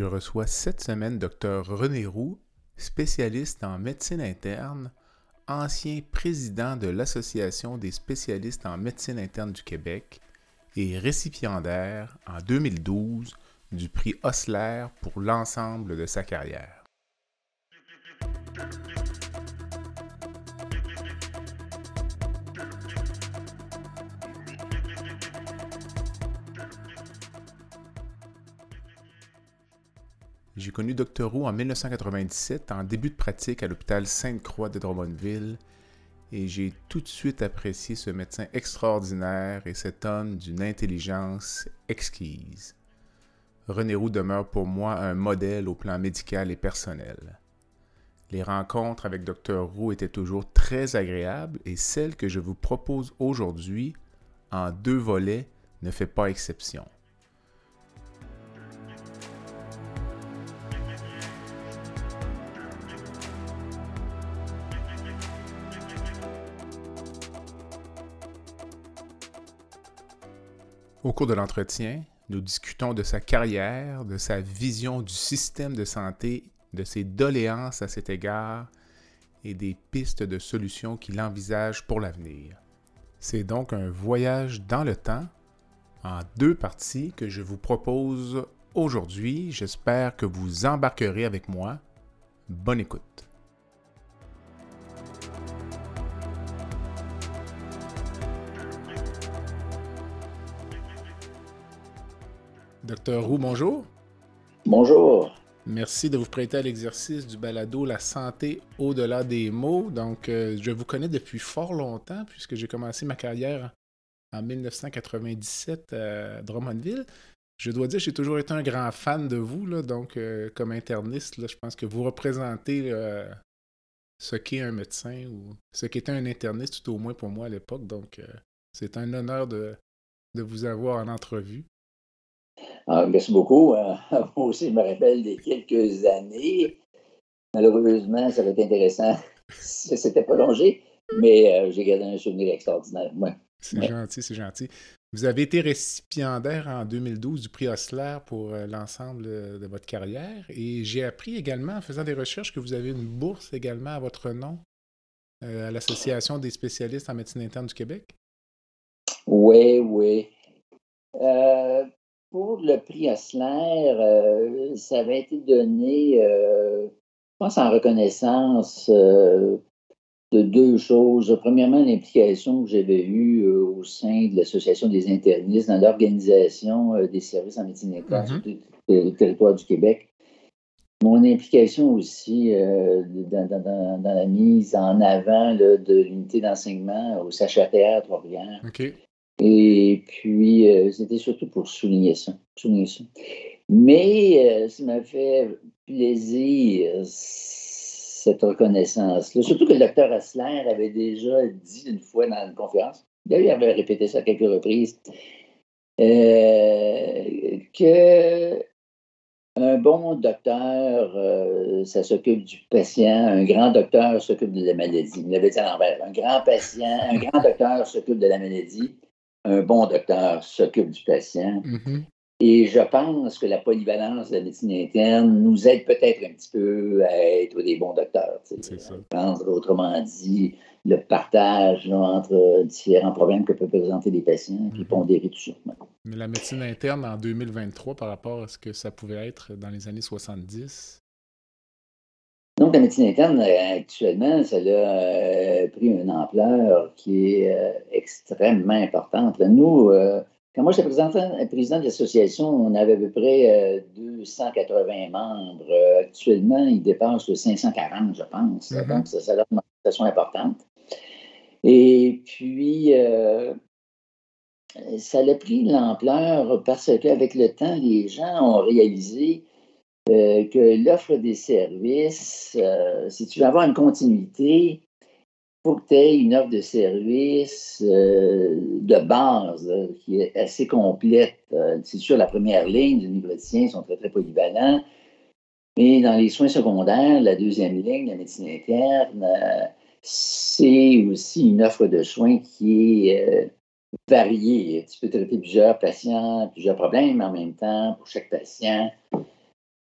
Je reçois cette semaine Dr René Roux, spécialiste en médecine interne, ancien président de l'Association des spécialistes en médecine interne du Québec et récipiendaire en 2012 du prix Osler pour l'ensemble de sa carrière. J'ai connu Dr Roux en 1997 en début de pratique à l'hôpital Sainte-Croix de Drummondville et j'ai tout de suite apprécié ce médecin extraordinaire et cet homme d'une intelligence exquise. René Roux demeure pour moi un modèle au plan médical et personnel. Les rencontres avec Dr Roux étaient toujours très agréables et celle que je vous propose aujourd'hui, en deux volets, ne fait pas exception. Au cours de l'entretien, nous discutons de sa carrière, de sa vision du système de santé, de ses doléances à cet égard et des pistes de solutions qu'il envisage pour l'avenir. C'est donc un voyage dans le temps en deux parties que je vous propose aujourd'hui. J'espère que vous embarquerez avec moi. Bonne écoute. Docteur Roux, bonjour. Bonjour. Merci de vous prêter à l'exercice du balado La santé au-delà des mots. Donc, euh, je vous connais depuis fort longtemps puisque j'ai commencé ma carrière en 1997 à Drummondville. Je dois dire, j'ai toujours été un grand fan de vous. Là, donc, euh, comme interniste, je pense que vous représentez ce qu'est un médecin ou ce qu'était un interniste, tout au moins pour moi à l'époque. Donc, euh, c'est un honneur de, de vous avoir en entrevue. Ah, merci beaucoup. Hein. moi aussi, je me rappelle des quelques années. Malheureusement, ça va être intéressant. Ça s'était prolongé, mais euh, j'ai gardé un souvenir extraordinaire. C'est gentil, c'est gentil. Vous avez été récipiendaire en 2012 du prix Osler pour euh, l'ensemble de votre carrière et j'ai appris également en faisant des recherches que vous avez une bourse également à votre nom euh, à l'Association des spécialistes en médecine interne du Québec? Oui, oui. Pour le prix Osler, euh, ça avait été donné, euh, je pense, en reconnaissance euh, de deux choses. Premièrement, l'implication que j'avais eue au sein de l'Association des internistes dans l'organisation des services en médecine interne sur mm-hmm. le territoire du Québec. Mon implication aussi dans, la mise en avant de l'unité d'enseignement au CHRTR Trois-Rivières. Et puis, euh, c'était surtout pour souligner ça, souligner ça. Mais euh, ça m'a fait plaisir, cette reconnaissance-là. Surtout que le docteur Asler avait déjà dit une fois dans une conférence, d'ailleurs, il avait répété ça à quelques reprises, euh, que un bon docteur, ça s'occupe du patient. Un grand docteur s'occupe de la maladie. Il l'avait dit à l'envers. Un grand patient, un grand docteur s'occupe de la maladie un bon docteur s'occupe du patient. Mm-hmm. Et je pense que la polyvalence de la médecine interne nous aide peut-être un petit peu à être des bons docteurs. Autrement dit, le partage entre différents problèmes que peuvent présenter les patients, puis mm-hmm. pondérer tout ça. Mais la médecine interne en 2023 par rapport à ce que ça pouvait être dans les années 70, la médecine interne, euh, actuellement, ça a euh, pris une ampleur qui est euh, extrêmement importante. nous, quand moi j'étais président, de l'association, on avait à peu près 280 membres. actuellement, ils dépassent le 540, je pense. Mm-hmm. Donc, ça, ça a une augmentation importante. Et puis, ça a pris l'ampleur parce qu'avec le temps, les gens ont réalisé euh, que l'offre des services, euh, si tu veux avoir une continuité, il faut que tu aies une offre de services euh, de base qui est assez complète. c'est sûr, la première ligne, les universitaires sont très, très polyvalents. Mais dans les soins secondaires, la deuxième ligne, la médecine interne, c'est aussi une offre de soins qui est variée. Tu peux traiter plusieurs patients, plusieurs problèmes en même temps pour chaque patient.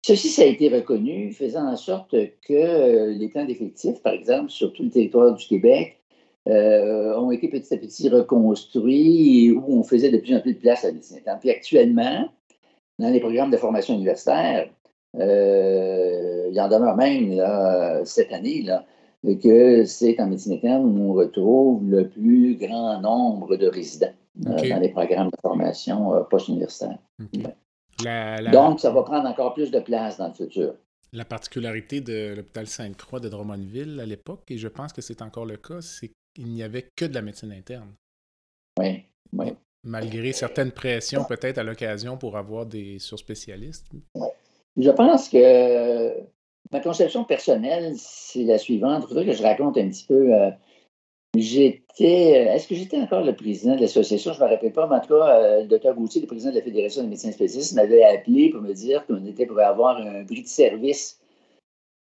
Ceci, ça a été reconnu, faisant en sorte que euh, les plans d'effectifs, par exemple, sur tout le territoire du Québec, euh, ont été petit à petit reconstruits où on faisait de plus en plus de place à la Puis actuellement, dans les programmes de formation universitaire, euh, il y en demeure même cette année là, que c'est en médecine interne où on retrouve le plus grand nombre de résidents dans les programmes de formation post-universitaire. Donc, ça va prendre encore plus de place dans le futur. La particularité de l'hôpital Sainte-Croix de Drummondville à l'époque, et je pense que c'est encore le cas, c'est qu'il n'y avait que de la médecine interne. Oui, oui. Malgré certaines pressions peut-être à l'occasion pour avoir des surspécialistes. Je pense que ma conception personnelle, c'est la suivante. Il faudrait que je raconte un petit peu euh, J'étais. Est-ce que j'étais encore le président de l'association? Je ne me rappelle pas, mais en tout cas, euh, le docteur Gauthier, le président de la Fédération des médecins spécialistes, m'avait appelé pour me dire qu'on était pour avoir un prix de service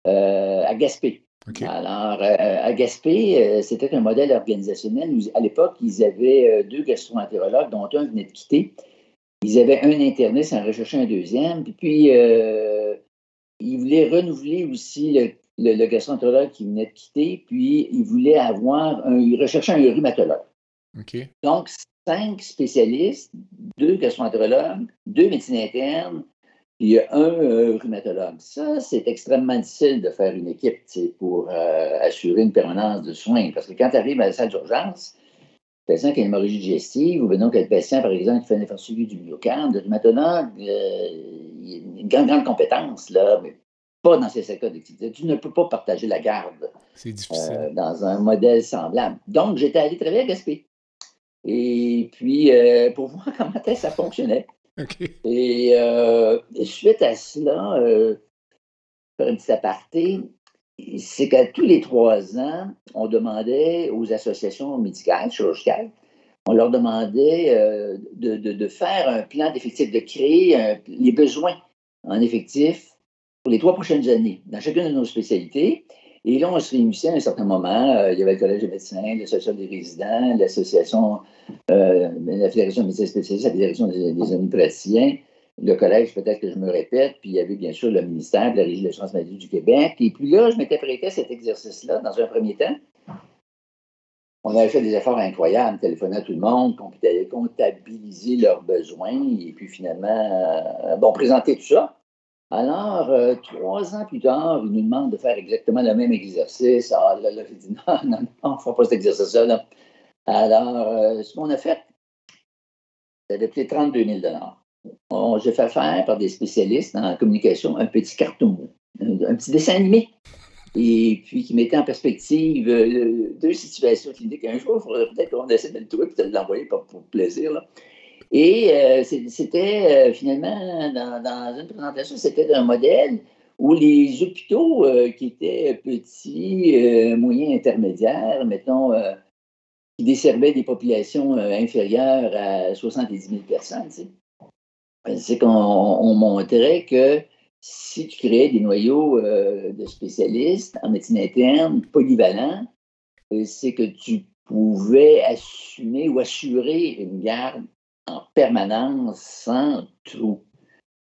euh, à Gaspé. Alors, euh, à Gaspé, c'était un modèle organisationnel. À l'époque, ils avaient deux gastro-entérologues, dont un venait de quitter. Ils avaient un interniste, en recherchait un deuxième. Puis, puis ils voulaient renouveler aussi le le, le gastroentérologue qui venait de quitter, puis il voulait avoir un, il recherchait un rhumatologue. Donc, cinq spécialistes, deux gastroentérologues, deux médecins internes, puis un euh, rhumatologue. Ça, c'est extrêmement difficile de faire une équipe pour euh, assurer une permanence de soins. Parce que quand tu arrives à la salle d'urgence, le patient qui a une hémorragie digestive, ou bien donc le patient, par exemple, qui fait un effort suivi du myocarde, le rhumatologue, euh, il a une grande, grande compétence, là, mais pas dans ces secteurs d'activité. Tu ne peux pas partager la garde euh, dans un modèle semblable. Donc, j'étais allé travailler à Gaspé. Et puis, euh, pour voir comment ça fonctionnait. Et euh, suite à cela, faire un petit aparté, c'est qu'à tous les trois ans, on demandait aux associations médicales, chirurgicales, on leur demandait de, faire un plan d'effectifs, de créer les besoins en effectifs pour les trois prochaines années dans chacune de nos spécialités. Et là, on se réunissait à un certain moment. Euh, il y avait le Collège des médecins, l'Association des résidents, l'Association, euh, la Fédération des médecins spécialistes, la Fédération des, des le collège, peut-être que je me répète, puis il y avait bien sûr le ministère de la Régie de l'assurance maladie du Québec. Et puis là, je m'étais prêté à cet exercice-là dans un premier temps. On avait fait des efforts incroyables, téléphoner à tout le monde, comptabiliser leurs besoins, et puis finalement, euh, bon, présenter tout ça. Alors, euh, trois ans plus tard, il nous demande de faire exactement le même exercice. Ah là, là, j'ai dit non, non, non, on ne fera pas cet exercice-là. Alors, euh, ce qu'on a fait, ça a coûté 32 000 J'ai fait faire par des spécialistes en communication un petit carton, un, petit dessin animé. Et puis qui mettait en perspective euh, deux situations cliniques. Un jour, il faudrait peut-être qu'on essaie de le trouver et de l'envoyer pour, pour plaisir. Là. Et euh, c'était euh, finalement, dans, une présentation, c'était un modèle où les hôpitaux euh, qui étaient petits, moyens, intermédiaires, mettons, qui desservaient des populations inférieures à 70 000 personnes, c'est qu'on montrait que si tu créais des noyaux de spécialistes en médecine interne polyvalents, c'est que tu pouvais assumer ou assurer une garde en permanence sans trou.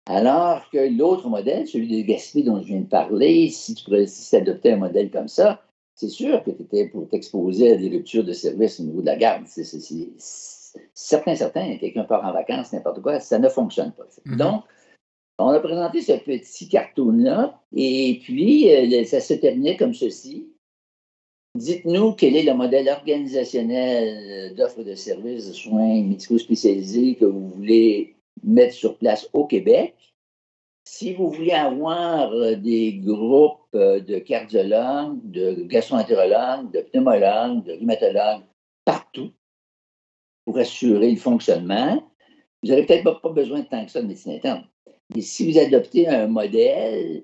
Alors que l'autre modèle, celui de Gaspé dont je viens de parler, si tu si adoptais un modèle comme ça, c'est sûr que tu étais pour t'exposer à des ruptures de service au niveau de la garde. C'est, certain, certain, quelqu'un part en vacances, n'importe quoi, ça ne fonctionne pas. Mm-hmm. Donc, on a présenté ce petit cartoon-là, et puis euh, ça se terminait comme ceci. Dites-nous quel est le modèle organisationnel d'offre de services de soins médicaux spécialisés que vous voulez mettre sur place au Québec. Si vous voulez avoir des groupes de cardiologues, de gastroentérologues, de pneumologues, de rhumatologues partout, pour assurer le fonctionnement. Vous n'aurez peut-être pas besoin de tant que ça de médecine interne. Et si vous adoptez un modèle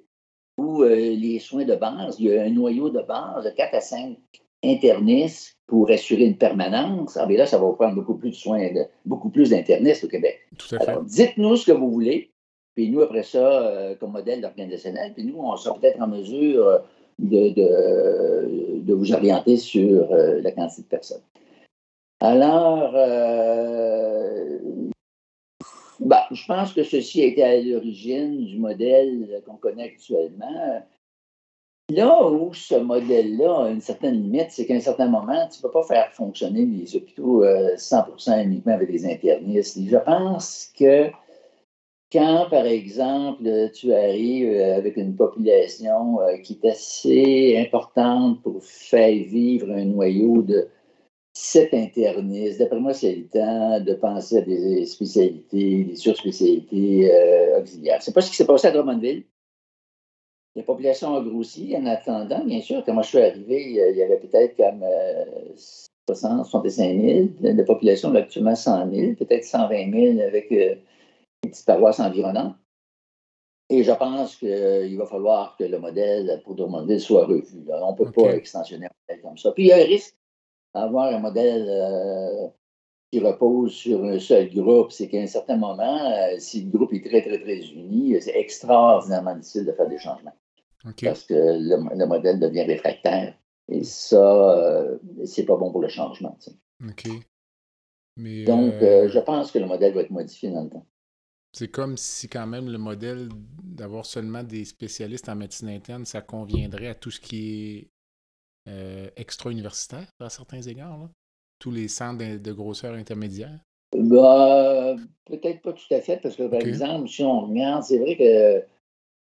où euh, les soins de base, il y a un noyau de base de 4 à 5 internistes pour assurer une permanence, ah là, ça va vous prendre beaucoup plus de soins, de, beaucoup plus d'internistes au Québec. Tout à fait. Alors, dites-nous ce que vous voulez, puis nous, après ça, euh, comme modèle organisationnel, puis nous, on sera peut-être en mesure de, de, de, vous orienter sur euh, la quantité de personnes. Alors, bah, je pense que ceci a été à l'origine du modèle qu'on connaît actuellement. Là où ce modèle-là a une certaine limite, c'est qu'à un certain moment, tu ne peux pas faire fonctionner les hôpitaux 100% euh, uniquement avec des internistes. je pense que quand, par exemple, tu arrives euh, avec une population euh, qui est assez importante pour faire vivre un noyau de sept internistes. D'après moi, c'est le temps de penser à des spécialités, des surspécialités euh, auxiliaires. C'est pas ce qui s'est passé à Drummondville. La population a grossi en attendant, bien sûr. Quand moi je suis arrivé, il y avait peut-être comme 60, 65 000. La population a actuellement 100 000, peut-être 120 000 avec euh, les petites paroisses environnantes. Et je pense qu'il va falloir que le modèle pour Drummondville soit revu. On ne peut pas extensionner un modèle comme ça. Puis il y a un risque avoir un modèle euh, qui repose sur un seul groupe, c'est qu'à un certain moment, euh, si le groupe est très, très, très uni, c'est extraordinairement difficile de faire des changements. Parce que le, modèle devient réfractaire. Et ça, euh, c'est pas bon pour le changement. OK. Donc, je pense que le modèle va être modifié dans le temps. C'est comme si quand même le modèle d'avoir seulement des spécialistes en médecine interne, ça conviendrait à tout ce qui est euh, extra-universitaires à certains égards, tous les centres de, grosseur intermédiaire? Bah, peut-être pas tout à fait, parce que par exemple, si on regarde, c'est vrai que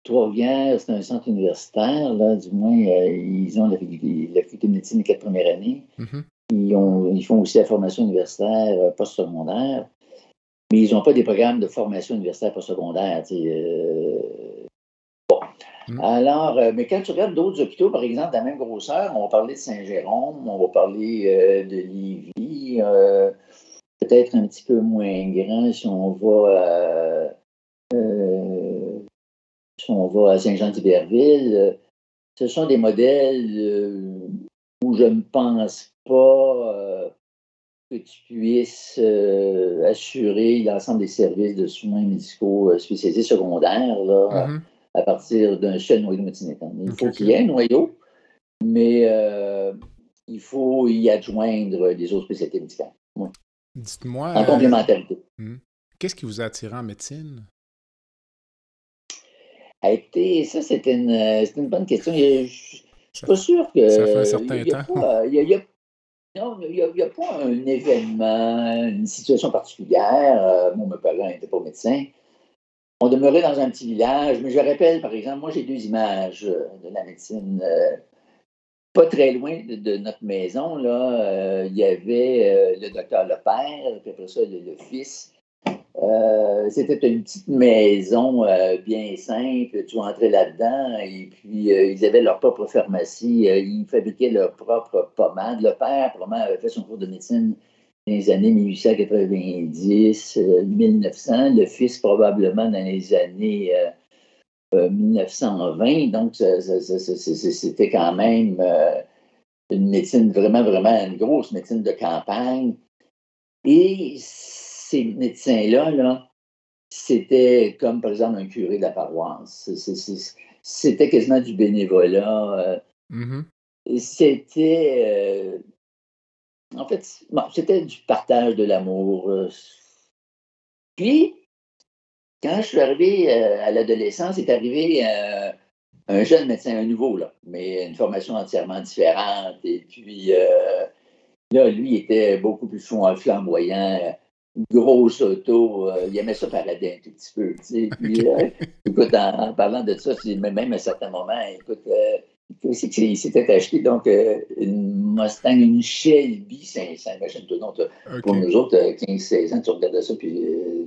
Trois-Rivières, c'est un centre universitaire, là, du moins, euh, ils ont la, faculté de médecine les quatre premières années. Mm-hmm. ils, ont, ils, font aussi la formation universitaire euh, postsecondaire, mais ils n'ont pas des programmes de formation universitaire postsecondaire. Mm. Alors, euh, mais quand tu regardes d'autres hôpitaux, par exemple, de la même grosseur, on va parler de Saint-Jérôme, on va parler euh, de Lévis, euh, peut-être un petit peu moins grand si on va, si on va à Saint-Jean-d'Iberville. ce sont des modèles où je ne pense pas que tu puisses assurer l'ensemble des services de soins médicaux spécialisés secondaires. Là, mm-hmm à partir d'un seul noyau de médecine interne. Il faut qu'il y ait un noyau, mais euh, il faut y adjoindre des autres spécialités médicales. Dites-moi. En complémentarité. Euh, hmm. Qu'est-ce qui vous a attiré en médecine? A été, ça, c'est une, une, bonne question. Je ne suis pas sûr que. Ça fait un certain temps. Il y a, non, il n'y a, pas un événement, une situation particulière. Euh, mon mes parents n'étaient pas médecins. On demeurait dans un petit village, mais je rappelle, par exemple, moi j'ai deux images euh, de la médecine. Euh, pas très loin de, notre maison, là, euh, il y avait le docteur le père, puis après ça, le, fils. C'était une petite maison bien simple. Tu entrais là-dedans et puis ils avaient leur propre pharmacie. ils fabriquaient leur propre pommade. Le père, probablement, avait fait son cours de médecine les années 1890, 1900, euh, le fils probablement dans les années 1920. Euh, euh, donc, c'était quand même une médecine vraiment, vraiment une grosse médecine de campagne. Et ces médecins-là, là, c'était comme par exemple un curé de la paroisse. C'était quasiment du bénévolat. Mm-hmm. C'était en fait, c'était du partage de l'amour. Euh. Puis, quand je suis arrivé euh, à l'adolescence, est arrivé euh, un jeune médecin, un nouveau, là, mais une formation entièrement différente. Et puis, là, lui était beaucoup plus flamboyant, grosse auto. il aimait ça parader un tout petit peu. Puis, écoute, en, parlant de ça, même à un certain moment, écoute, qu'il s'était acheté donc euh, une Mustang, une Shelby 500. Imagine-toi donc, pour nous autres, 15-16 euh, ans, tu regardais ça, puis euh,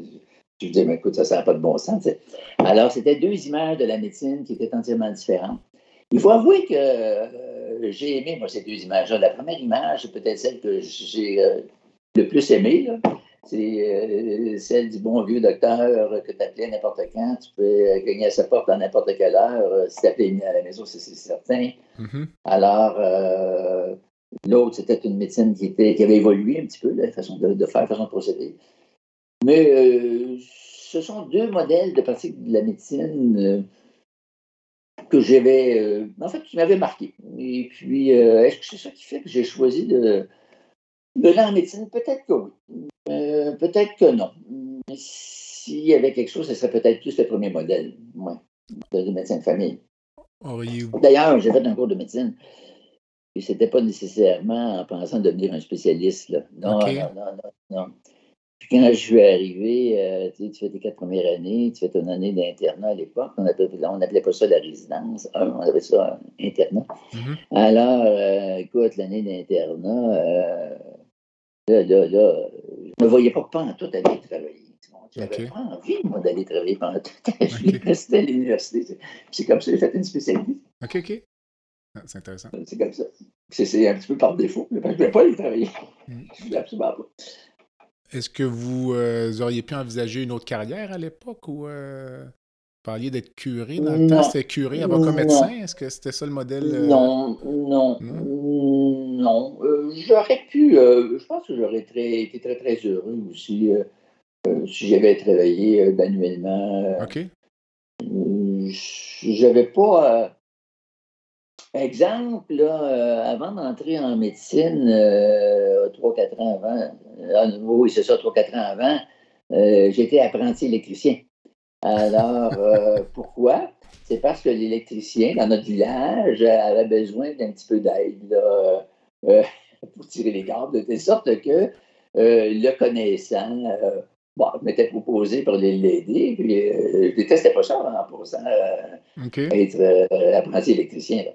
tu te disais, mais écoute, ça n'a pas de bon sens. Alors, c'était deux images de la médecine qui étaient entièrement différentes. Il faut avouer que j'ai aimé, moi, ces deux images-là. La première image, c'est peut-être celle que j'ai le plus aimé. C'est celle du bon vieux docteur que tu appelais n'importe quand. Tu peux gagner à sa porte à n'importe quelle heure. Si tu appelais à la maison, c'est certain. Mm-hmm. Alors, l'autre, c'était une médecine qui, était, qui avait évolué un petit peu, la façon de, faire, la façon de procéder. Mais ce sont deux modèles de pratique de la médecine que j'avais, euh, en fait, qui m'avait marqué. Et puis, euh, est-ce que c'est ça qui fait que j'ai choisi de, de en médecine? Peut-être que oui. Euh, peut-être que non. S'il y avait quelque chose, ce serait peut-être plus le premier modèle, ouais, de, médecin de famille. D'ailleurs, j'ai fait un cours de médecine. Et ce n'était pas nécessairement en pensant devenir un spécialiste. Là. Non, non, non, non, non. Puis quand je suis arrivé, euh, tu, fais tes quatre premières années, tu fais ton année d'internat à l'époque. On n'appelait pas ça la résidence. on appelait ça un internat. Mm-hmm. Alors, euh, écoute, l'année d'internat, euh, là, là, là, ne me voyais pas pendant tout aller travailler. Je n'avais pas envie, moi, d'aller travailler pendant vie. Okay. C'était à l'université. C'est comme ça que j'ai fait une spécialité. OK, OK. Ah, c'est intéressant. C'est comme ça. C'est un petit peu par défaut. je ne voulais pas aller travailler. Mm. Je ne voulais absolument pas. Est-ce que vous euh, auriez pu envisager une autre carrière à l'époque ou euh, parliez d'être curé dans le temps? C'était curé avant comme médecin? Est-ce que c'était ça le modèle? Euh? Non, non, non? J'aurais pu, je pense que j'aurais été très, très heureux aussi si j'avais travaillé manuellement. OK. J'avais pas Exemple, là, euh, avant d'entrer en médecine, euh, 3-4 ans avant, euh, oui, c'est ça, 3-4 ans avant, euh, j'étais apprenti électricien. Alors, pourquoi? C'est parce que l'électricien, dans notre village, avait besoin d'un petit peu d'aide pour tirer les câbles, de telle sorte que le connaissant, bon, je m'étais proposé pour l'aider, puis je détestais pas ça en passant être apprenti électricien. Là.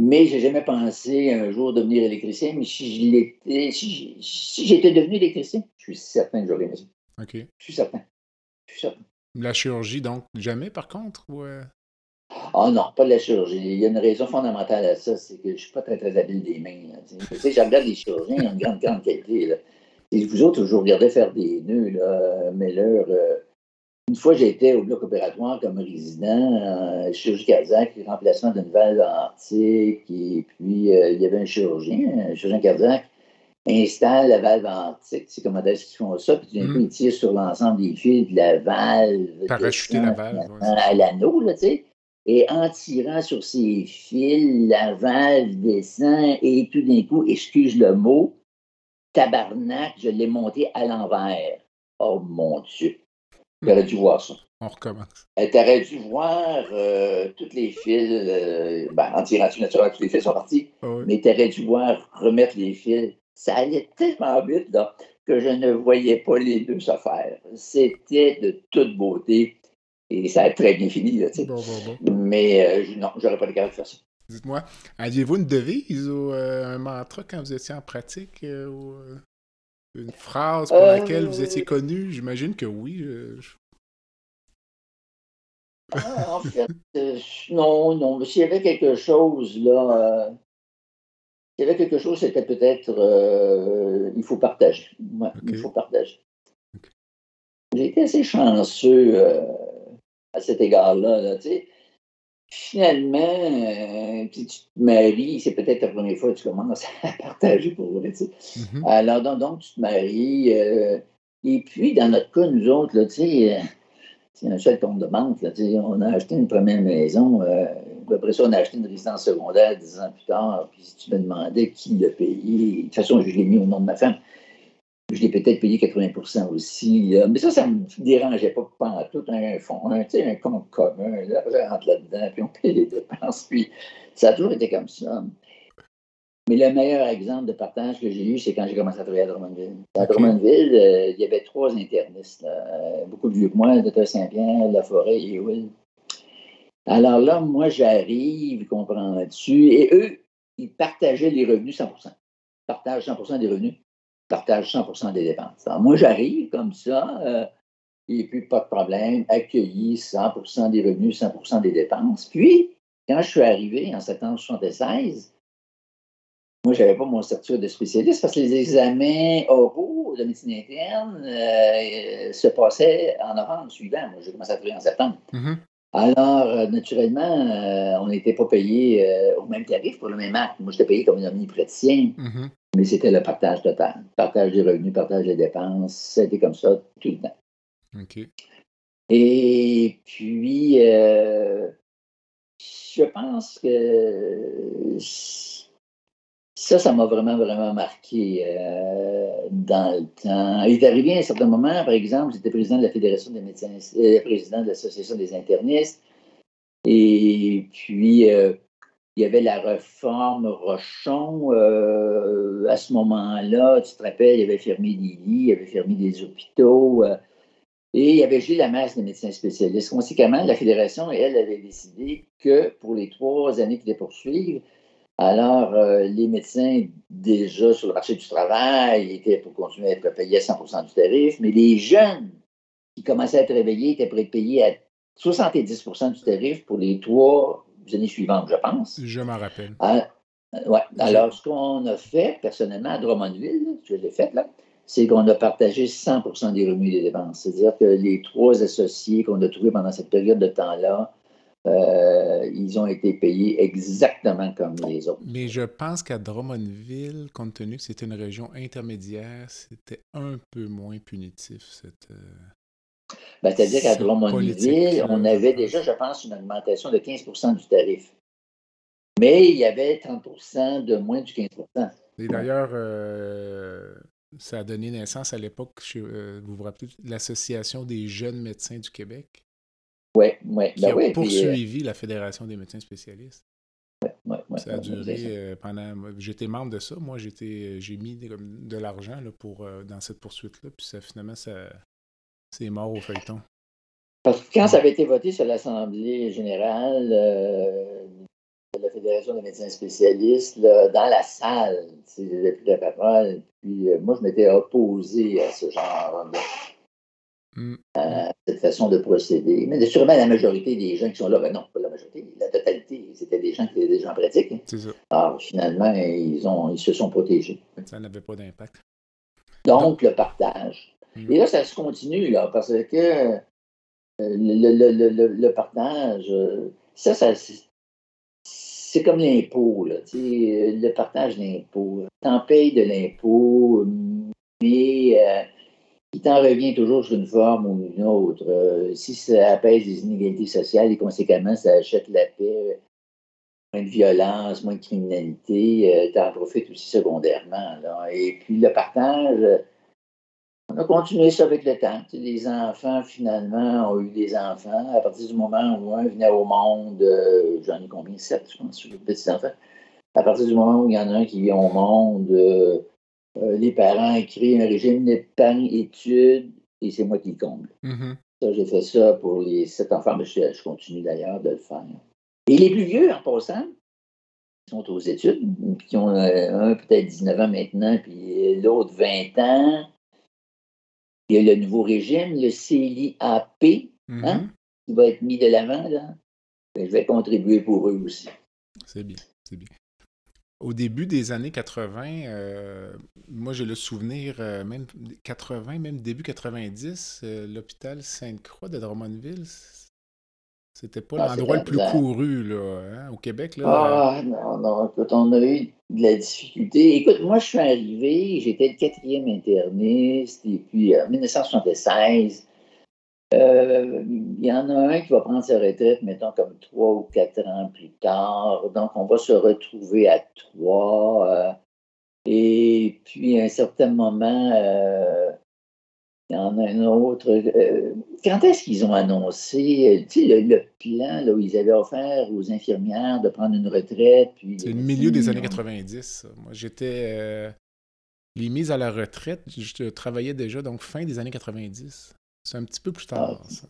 Mais j'ai jamais pensé un jour devenir électricien, mais si je l'étais, si, j'étais devenu électricien, je suis certain que j'aurais aimé ça. Je suis certain. Je suis certain. La chirurgie, donc, jamais par contre? Ou Ah non, pas de la chirurgie. Il y a une raison fondamentale à ça, c'est que je ne suis pas très, très habile des mains. Tu sais, je regarde les chirurgiens, ils ont une grande, grande qualité. Là. Et vous autres, je vous regardais faire des nœuds, là, mais leur, euh, une fois, j'étais au bloc opératoire comme résident, euh, chirurgie cardiaque, remplacement d'une valve antique, et puis euh, il y avait un chirurgien, un chirurgien cardiaque, installe la valve antique. Tu sais comment est-ce qu'ils font ça? Puis d'un coup, hmm. ils tirent sur l'ensemble des fils de la valve. Parachuter la valve. À, l'anneau, là, tu sais. Et en tirant sur ces fils, la valve descend et tout d'un coup, excuse le mot, tabarnak, je l'ai monté à l'envers. Oh mon Dieu. Tu aurais dû voir ça. On recommence. Tu aurais dû voir euh, toutes les fils, euh, ben, en tirant naturellement, tous les fils sont partis, ah mais tu aurais dû voir remettre les fils. Ça allait tellement vite là, que je ne voyais pas les deux se faire. C'était de toute beauté et ça a très bien fini. Là, bon, bon, bon. Mais euh, non, j'aurais pas le cas de faire ça. Dites-moi, aviez-vous une devise ou un mantra quand vous étiez en pratique? Ou, une phrase pour laquelle vous étiez euh, connu? J'imagine que oui. Ah, en fait, euh, non, non. S'il y avait quelque chose, là, euh, s'il y avait quelque chose, c'était peut-être il faut partager. Il faut partager. J'ai été assez chanceux à cet égard-là. Là, tu sais finalement, euh, tu te maries, c'est peut-être la première fois que tu commences à partager pour vrai. Mm-hmm. Alors, donc, tu te maries. Euh, et puis, dans notre cas, nous autres, tu sais, euh, c'est un seul compte de banque. Là, on a acheté une première maison. après ça, on a acheté une résidence secondaire dix ans plus tard. Puis, si tu me demandais qui l'a payé, de toute façon, je l'ai mis au nom de ma femme. Je l'ai peut-être payé 80% aussi. Mais ça, ça ne me dérangeait pas pendant tout. Un fonds, un, un compte commun, là, rentre là-dedans, puis on paye les dépenses. Puis ça a toujours été comme ça. Mais le meilleur exemple de partage que j'ai eu, c'est quand j'ai commencé à travailler à Drummondville. À Drummondville, euh, il y avait trois internistes, euh, beaucoup de vieux que moi, Dr Saint-Pierre, La Forêt et Will. Alors là, moi, j'arrive, comprends-tu, et eux, ils partageaient les revenus 100 Ils partagent 100% des revenus partage 100 des dépenses. Alors, moi, j'arrive comme ça, euh, et puis pas de problème, accueilli 100% des revenus, 100% des dépenses. Puis, quand je suis arrivé en septembre 1976, moi, je n'avais pas mon certificat de spécialiste parce que les examens oraux de médecine interne euh, se passaient en novembre suivant. Moi, j'ai commencé à travailler en septembre. Mhm. Alors, euh, naturellement, euh, on n'était pas payé au même tarif pour le même acte. Moi, j'étais payé comme un omnipraticien, Mhm. mais c'était le partage total. Partage des revenus, partage des dépenses. C'était comme ça tout le temps. OK. Et puis, euh, je pense que ça, ça m'a vraiment, vraiment marqué euh, dans le temps. Il est arrivé à un certain moment, par exemple, j'étais président de la Fédération des médecins, euh, président de l'Association des internistes, et puis euh, il y avait la réforme Rochon. à ce moment-là, tu te rappelles, il avait fermé des lits, il avait fermé des hôpitaux. et il y avait juste la masse des médecins spécialistes. Conséquemment, la Fédération, elle, avait décidé que pour les trois années qui les poursuivent, alors euh, les médecins déjà sur le marché du travail étaient pour continuer à être payés à 100% du tarif, mais les jeunes qui commençaient à être réveillés étaient prêts à payer à 70 du tarif pour les trois années suivantes, je pense. Je m'en rappelle. Ah, euh, ouais. Alors, ce qu'on a fait, personnellement, à Drummondville, ce que j'ai fait, là, c'est qu'on a partagé 100% des revenus et des dépenses. C'est-à-dire que les trois associés qu'on a trouvés pendant cette période de temps-là, euh, ils ont été payés exactement comme les autres. Mais je pense qu'à Drummondville, compte tenu que c'était une région intermédiaire, c'était un peu moins punitif. Cette, euh, Ben, C'est-à-dire qu'à Drummondville, on avait déjà, je pense, une augmentation de 15% du tarif. Mais il y avait 30% de moins du 15% Et d'ailleurs, euh, ça a donné naissance à l'époque, euh, vous vous rappelez, l'Association des jeunes médecins du Québec, Oui, oui. qui Ben a oui, puis, euh, poursuivi la Fédération des médecins spécialistes. ouais, ouais, Ça a duré euh, pendant. J'étais membre de ça. Moi, j'étais, j'ai mis de l'argent là, pour, euh, dans cette poursuite-là. Puis ça, finalement, ça, c'est mort au feuilleton. Parce que quand ça avait été voté sur l'Assemblée générale euh, de la Fédération des médecins spécialistes, là, dans la salle, j'avais pris la parole, puis euh, moi, je m'étais opposé à ce genre de Mm. à cette façon de procéder. Mais sûrement la majorité des gens qui sont là, ben non, pas la majorité, la totalité, c'était des gens qui étaient des gens pratiques. hein. C'est ça. Alors, finalement, ils, ont, ils se sont protégés. Ça n'avait pas d'impact. Donc, le partage. Mm. Et là, ça se continue, là, parce que euh, le, le- le- le- le partage, euh, ça, ça c'est- comme l'impôt, là, tu sais, le partage d'impôt. T'en payes de l'impôt, mais euh, il t'en revient toujours sous une forme ou une autre. Euh, si ça apaise les inégalités sociales et conséquemment, ça achète la paix, moins de violence, moins de criminalité, tu en profites aussi secondairement. Et puis le partage, euh, on a continué ça avec le temps. Les enfants, finalement, ont eu des enfants. À partir du moment où un venait au monde, euh, j'en ai combien? Sept, je pense, de petits-enfants. À partir du moment où il y en a un qui vient au monde, euh, les parents créent un régime d'épargne-études et c'est moi qui le comble. Mhm. Ça, j'ai fait ça pour les sept enfants, mais je, je continue d'ailleurs de le faire. Et les plus vieux, en passant, qui sont aux études, qui ont euh, un peut-être 19 ans maintenant, puis l'autre 20 ans. Il y a le nouveau régime, le CIAP, Mhm. Hein? qui va être mis de l'avant. Ben, je vais contribuer pour eux aussi. C'est bien, c'est bien. Au début des années 80, euh, moi j'ai le souvenir, euh, même 80, même début 90, euh, l'hôpital Sainte-Croix de Drummondville, c'était pas Ah, l'endroit le plus la- couru là, hein, au Québec. Là, Ah, non, non, écoute, on a eu de la difficulté. Écoute, moi, je suis arrivé, j'étais le quatrième interniste, et puis en 1976, euh, il y en a un qui va prendre sa retraite, mettons, comme trois ou quatre ans plus tard. Donc, on va se retrouver à trois. euh, et puis, à un certain moment, euh, il y en a un autre. quand est-ce qu'ils ont annoncé, le, plan là, où ils avaient offert aux infirmières de prendre une retraite? c'est le milieu des années ont- 90. ça. Moi j'étais. les mises à la retraite, je travaillais déjà, donc fin des années 90. C'est un petit peu plus tard, Ah. ça.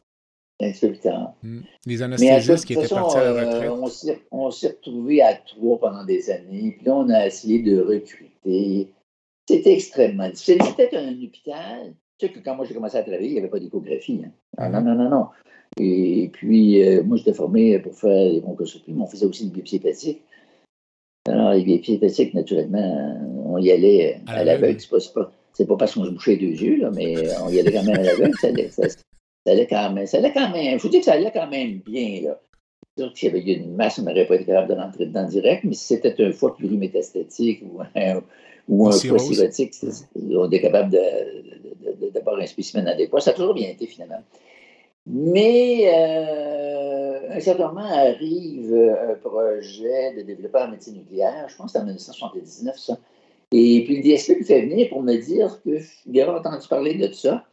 Un petit peu plus tard. Mm. Les à anesthésistes qui étaient façon, partis à la euh, retraite. on s'est- on s'est retrouvés à trois pendant des années. Puis là, on a essayé de recruter. C'était extrêmement difficile. C'était un hôpital. Tu sais que quand moi j'ai commencé à travailler, il n'y avait pas d'échographie. hein. Ah, non, non, non, non. Et puis, euh, moi, j'étais formé pour faire les bronchoscopies, mais on faisait aussi une biopsie hépatique. Alors, les vérifiés esthétiques, naturellement, on y allait à, l'aveugle. C'est pas, pas, parce qu'on se bouchait deux yeux, là, mais on y allait quand même à l'aveugle. Ça, ça, ça, allait quand même. Ça allait quand même. Je vous dis que ça allait quand même bien. Là. sûr qu'il y avait eu une masse, on n'aurait pas été capable de rentrer dedans direct, mais si c'était un foie plurimétastatique ou un, ou un foie cirrhotique, on est capable d'avoir un spécimen adéquat. Ça a toujours bien été, finalement. Mais euh, un certain moment arrive euh, un projet de développer en médecine nucléaire, je pense que c'est en 1979, ça. Et puis le DSP me fait venir pour me dire qu'il avait entendu parler de ça.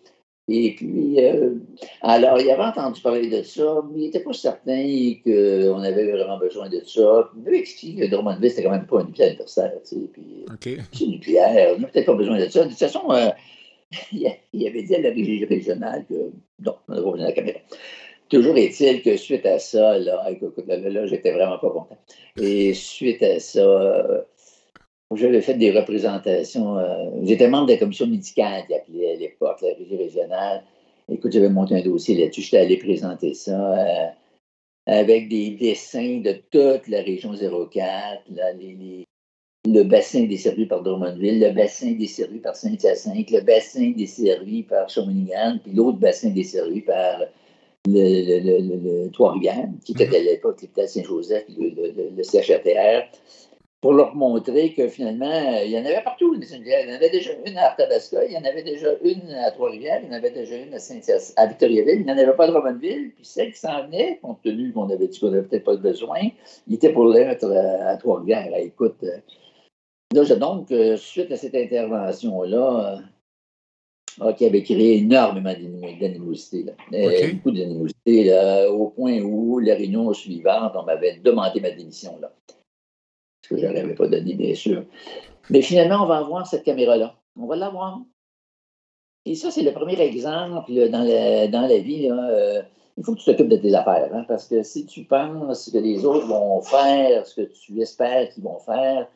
Et puis, euh, alors, il avait entendu parler de ça, mais il n'était pas certain qu'on avait vraiment besoin de ça. Il m'avait expliqué que Drummondville, c'était quand même pas un nucléaire universitaire, tu sais. Puis, c'est nucléaire, on n'a peut-être pas besoin de ça. De toute façon, il avait dit à la régie régionale que non, on n'a pas besoin de la caméra. Toujours est-il que suite à ça, là, là, j'étais vraiment pas content. Et suite à ça, euh, j'avais fait des représentations. Euh, j'étais membre de la commission médicale qui appelait à l'époque la régie régionale. Écoute, j'avais monté un dossier là-dessus. J'étais allé présenter ça euh, avec des dessins de toute la région 04, là, les, le bassin desservi par Drummondville, le bassin desservi par Saint-Hyacinthe, le bassin desservi par Shawinigan, puis l'autre bassin desservi par le, Trois-Rivières, qui était mhm. à l'époque l'hôpital Saint-Joseph, le, le, CHRTR, pour leur montrer que finalement, il y en avait partout. Il y en avait déjà une à Arthabasca, il y en avait déjà une à Trois-Rivières, il y en avait déjà une à, à Victoriaville, il n'y en avait pas à Drummondville, puis celle qui s'en venait, compte tenu qu'on avait dit qu'on n'avait peut-être pas besoin, il était pour l'être à Trois-Rivières. Écoute, donc, euh, suite à cette intervention-là, euh, qui avait créé énormément d'animosité, euh, beaucoup d'animosité, au point où la réunion suivante, on m'avait demandé ma démission. Là. Que je n'avais pas donné, bien sûr. Mais finalement, on va avoir cette caméra-là. On va l'avoir. Et ça, c'est le premier exemple dans la, dans la vie. il faut que tu t'occupes de tes affaires. Hein, parce que si tu penses que les autres vont faire ce que tu espères qu'ils vont faire,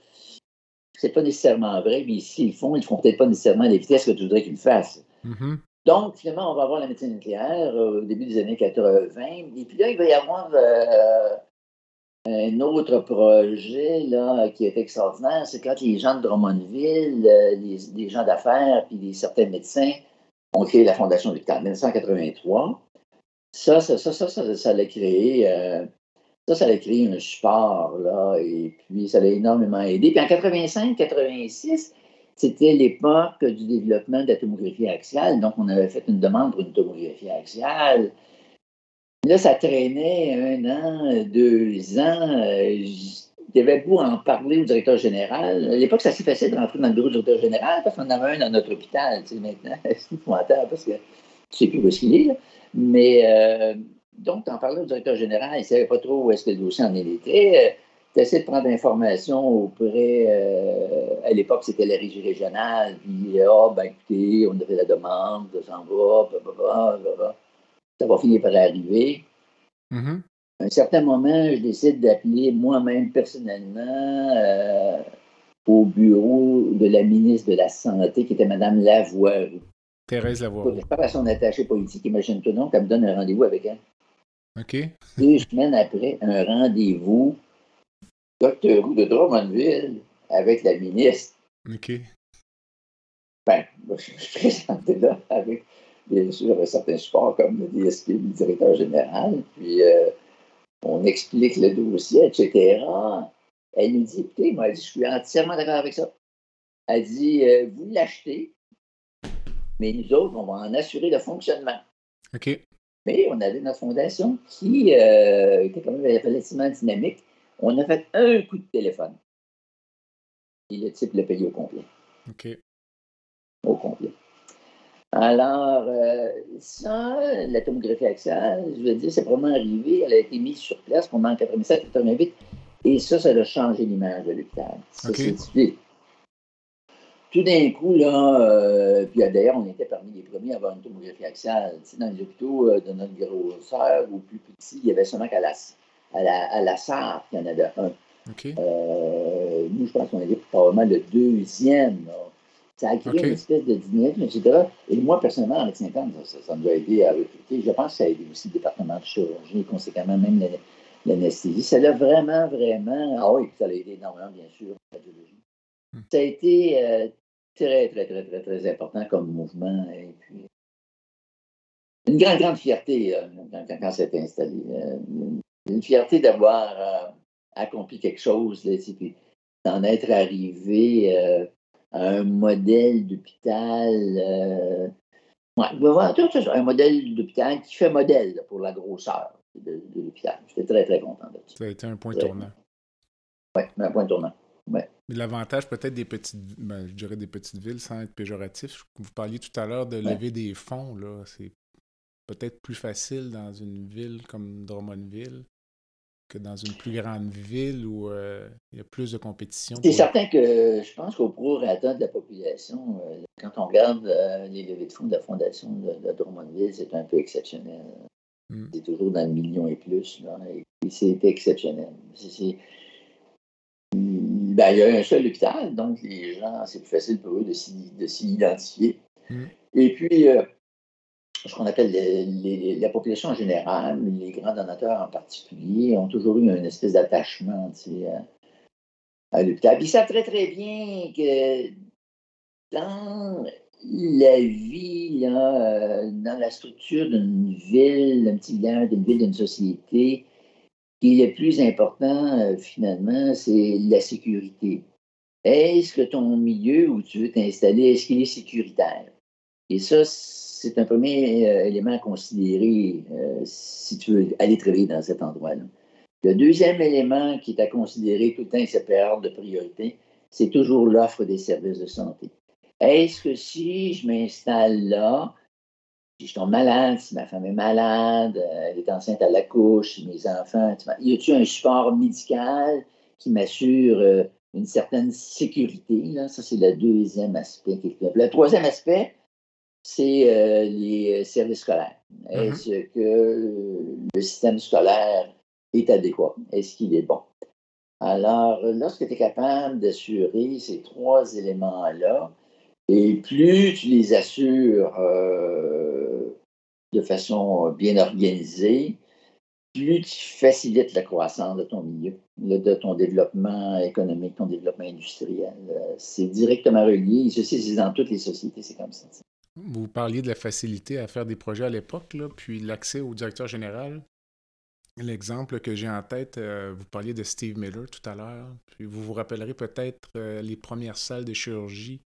c'est pas nécessairement vrai, mais s'ils le font, ils ne font peut-être pas nécessairement à la vitesse que tu voudrais qu'ils le fassent. Mm-hmm. Donc, finalement, on va avoir la médecine nucléaire euh, au début des années 80. Et puis là, il va y avoir euh, un autre projet là, qui est extraordinaire. C'est quand les gens de Drummondville, euh, les, gens d'affaires, puis certains médecins ont créé la Fondation du en 1983. Ça, ça, ça, ça, ça, ça l'a créé ça, ça a créé un support, là, et puis ça l'a énormément aidé. Puis en 85-86, c'était l'époque du développement de la tomographie axiale, donc on avait fait une demande pour une tomographie axiale. Là, ça traînait un an, deux ans. Il y avait beau en parler au directeur général. À l'époque, c'est assez facile de rentrer dans le bureau du directeur général parce qu'on avait un dans notre hôpital. Tu sais, maintenant, c'est épouvantable parce que tu sais plus où est-ce qu'il est. Mais euh, donc, tu en parlais au directeur général, il ne savait pas trop où est-ce que le dossier en était. Euh, tu essaies de prendre l'information auprès, euh, à l'époque, c'était la régie régionale, puis, ah, oh, ben écoutez, on a fait la demande, ça s'en va, blablabla, ça va finir par arriver. Mm-hmm. À un certain moment, je décide d'appeler moi-même personnellement euh, au bureau de la ministre de la Santé, qui était Mme Lavoie. Thérèse Lavoie. Je parle à son attaché politique, imagine-toi donc, qu'elle me donne un rendez-vous avec elle. OK. Deux semaines après, un rendez-vous, Docteur Roux de Drummondville, avec la ministre. OK. Ben, je suis présenté là avec, bien sûr, un certain support comme le DSP, le directeur général, puis euh, on explique le dossier, etc. Elle nous dit, écoutez, moi, je suis entièrement d'accord avec ça. Elle dit, euh, vous l'achetez, mais nous autres, on va en assurer le fonctionnement. OK. Mais on avait notre fondation qui euh, était quand même relativement dynamique. On a fait un coup de téléphone. Et le type l'a payé au complet. OK. Au complet. Alors, euh, ça, la tomographie axiale, je veux dire, c'est vraiment arrivé. Elle a été mise sur place pendant 87-88. Et ça, ça a changé l'image de l'hôpital. Okay tout d'un coup, là, euh, puis d'ailleurs, on était parmi les premiers à avoir une tomographie axiale. dans les hôpitaux euh, de notre grosseur ou plus petits, il y avait seulement qu'à la, à la, à la SAR qu'il y en avait un. Nous, je pense qu'on était probablement le deuxième. Ça a créé une espèce de dynamisme, etc. Et moi, personnellement, avec 50 ça, ça, nous a aidé à recruter. Je pense que ça a aidé aussi le département de chirurgie, conséquemment même l'anesthésie. Ça l'a vraiment, vraiment. Ah oui, ça l'a aidé énormément, bien sûr, la radiologie. Hmm. Ça a été euh, très, très, très, très, très important comme mouvement. Et puis, une grande, grande fierté euh, quand, quand, s'est installé. Euh, une fierté d'avoir accompli quelque chose, là, puis d'en être arrivé un modèle d'hôpital. Ouais, un modèle d'hôpital qui fait modèle pour la grosseur de, l'hôpital. J'étais très, très content de ça. Ça a été un point tournant. Oui, un point tournant. Ouais. Mais l'avantage peut-être des petites, ben, je dirais des petites villes sans être péjoratif, vous parliez tout à l'heure de lever des fonds, là, c'est peut-être plus facile dans une ville comme Drummondville que dans une plus grande ville où euh, il y a plus de compétition. C'est certain que je pense qu'au prorata de la population, euh, quand on regarde euh, les levées de fonds de la fondation de, Drummondville, c'est un peu exceptionnel. Hmm. C'est toujours dans le million et plus. Là, et, c'est exceptionnel. Ben, il y a un seul hôpital, donc les gens, c'est plus facile pour eux de s'y identifier. Hmm. Et puis, ce qu'on appelle la population en général, les grands donateurs en particulier, ont toujours eu une espèce d'attachement à, l'hôpital. Puis ils savent très, très bien que dans la vie, euh, dans la structure d'une ville, d'un petit village, d'une ville, d'une société, qui est le plus important, euh, finalement, c'est la sécurité. Est-ce que ton milieu où tu veux t'installer, est-ce qu'il est sécuritaire? Et ça, c'est un premier euh, élément à considérer euh, si tu veux aller travailler dans cet endroit-là. Le deuxième élément qui est à considérer tout le temps, cette période de priorité, c'est toujours l'offre des services de santé. Est-ce que si je m'installe là, si je tombe malade, si ma femme est malade, euh, elle est enceinte à la couche, si mes enfants, y a-t-il un support médical qui m'assure une certaine sécurité? Là? Ça, c'est le deuxième aspect. Le troisième aspect, c'est euh, les services scolaires. Mm-hmm. Est-ce que le système scolaire est adéquat? Est-ce qu'il est bon? Alors, lorsque tu es capable d'assurer ces trois éléments-là, et plus tu les assures euh, de façon bien organisée, plus tu facilites la croissance de ton milieu, de ton développement économique, ton développement industriel. Euh, c'est directement relié. Ceci, c'est dans toutes les sociétés, c'est comme ça. Vous parliez de la facilité à faire des projets à l'époque, puis l'accès au directeur général. L'exemple que j'ai en tête, euh, vous parliez de Steve Miller tout à l'heure, puis vous vous rappellerez peut-être euh, les premières salles de chirurgie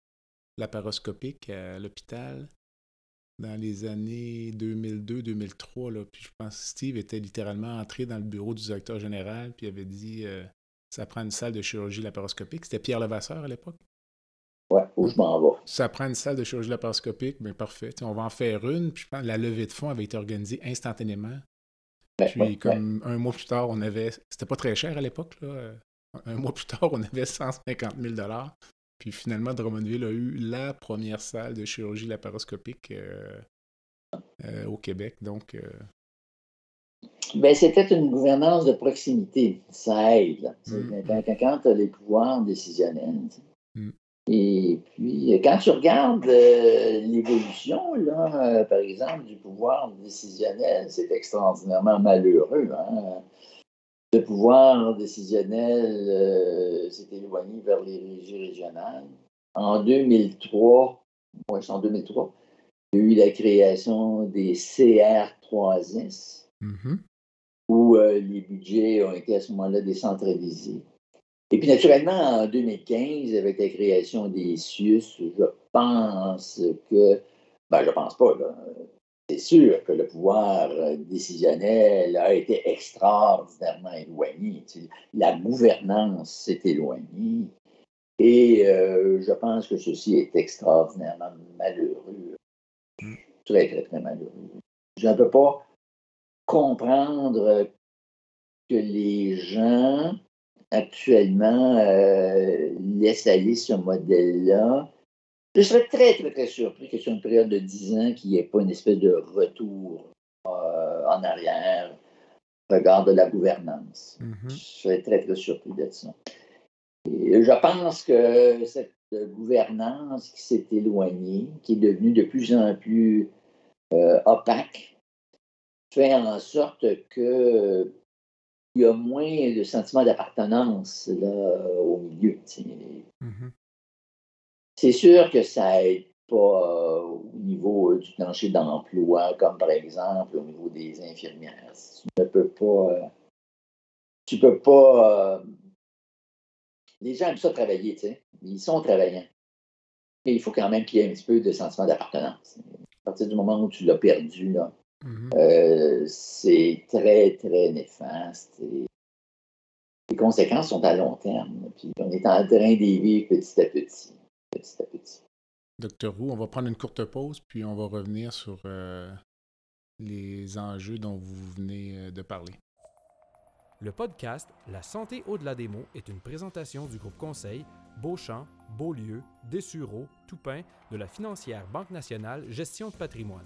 laparoscopique à l'hôpital dans les années 2002-2003. Puis je pense que Steve était littéralement entré dans le bureau du directeur général, puis avait dit euh, ça prend une salle de chirurgie laparoscopique. C'était Pierre Levasseur à l'époque? Ouais, où je m'en vais. Ça prend une salle de chirurgie laparoscopique, bien parfait. on va en faire une, puis la levée de fonds avait été organisée instantanément. puis comme un mois plus tard, on avait. C'était pas très cher à l'époque, là. Un mois plus tard, on avait 150 000 Puis finalement, Drummondville a eu la première salle de chirurgie laparoscopique euh, euh, au Québec. Donc. Euh, ben, c'était une gouvernance de proximité. Ça aide. Mmh. Quand, tu as les pouvoirs décisionnels. Mmh. Et puis, quand tu regardes euh, l'évolution, là, euh, par exemple, du pouvoir décisionnel, c'est extraordinairement malheureux. Hein. Le pouvoir décisionnel euh, s'est éloigné vers les régies régionales. En 2003, moi, c'est en 2003, il y a eu la création des CR3S, mm-hmm. où les budgets ont été à ce moment-là décentralisés. Et puis, naturellement, en 2015, avec la création des SUS, je pense que, ben, je pense pas, c'est sûr que le pouvoir décisionnel a été extraordinairement éloigné. La gouvernance s'est éloignée. Et euh, je pense que ceci est extraordinairement malheureux. Mm. Très, très, très malheureux. Je ne peux pas comprendre que les gens actuellement euh, laisse aller ce modèle-là. Je serais très, très, très surpris que sur une période de 10 ans, qu'il n'y ait pas une espèce de retour euh, en arrière regard de la gouvernance. Mm-hmm. Je serais très, très surpris de ça. Et je pense que cette gouvernance qui s'est éloignée, qui est devenue de plus en plus euh, opaque, fait en sorte que il y a moins de sentiment d'appartenance au milieu. Mm-hmm. C'est sûr que ça aide pas euh, au niveau euh, du plancher d'emploi, comme par exemple au niveau des infirmières. Tu ne peux pas. Euh, tu peux pas. les gens aiment ça travailler, tu sais. Ils sont travaillants. Mais il faut quand même qu'il y ait un petit peu de sentiment d'appartenance. À partir du moment où tu l'as perdu, là, mm-hmm. c'est très, très néfaste. les conséquences sont à long terme. Puis on est en train d'y vivre petit à petit. Petit à petit. Docteur Roux, on va prendre une courte pause, puis on va revenir sur euh, les enjeux dont vous venez euh, de parler. Le podcast La santé au-delà des mots est une présentation du groupe conseil Beauchamp, Beaulieu, Dessureau, Toupin de la financière Banque nationale Gestion de patrimoine.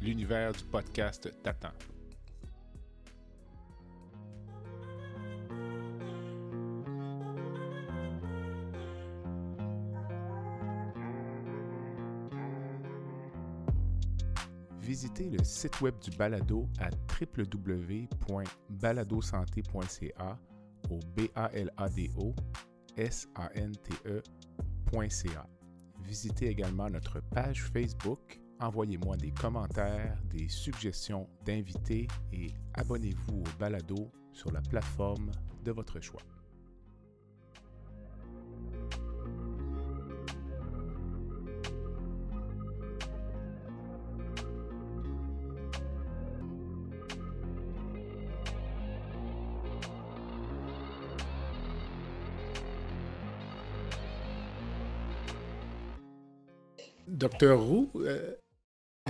L'univers du podcast t'attend. visitez le site web du balado à www.baladosanté.ca au b a l a d o s a n t e.ca. Visitez également notre page Facebook, envoyez-moi des commentaires, des suggestions d'invités et abonnez-vous au balado sur la plateforme de votre choix. Docteur Roux, euh,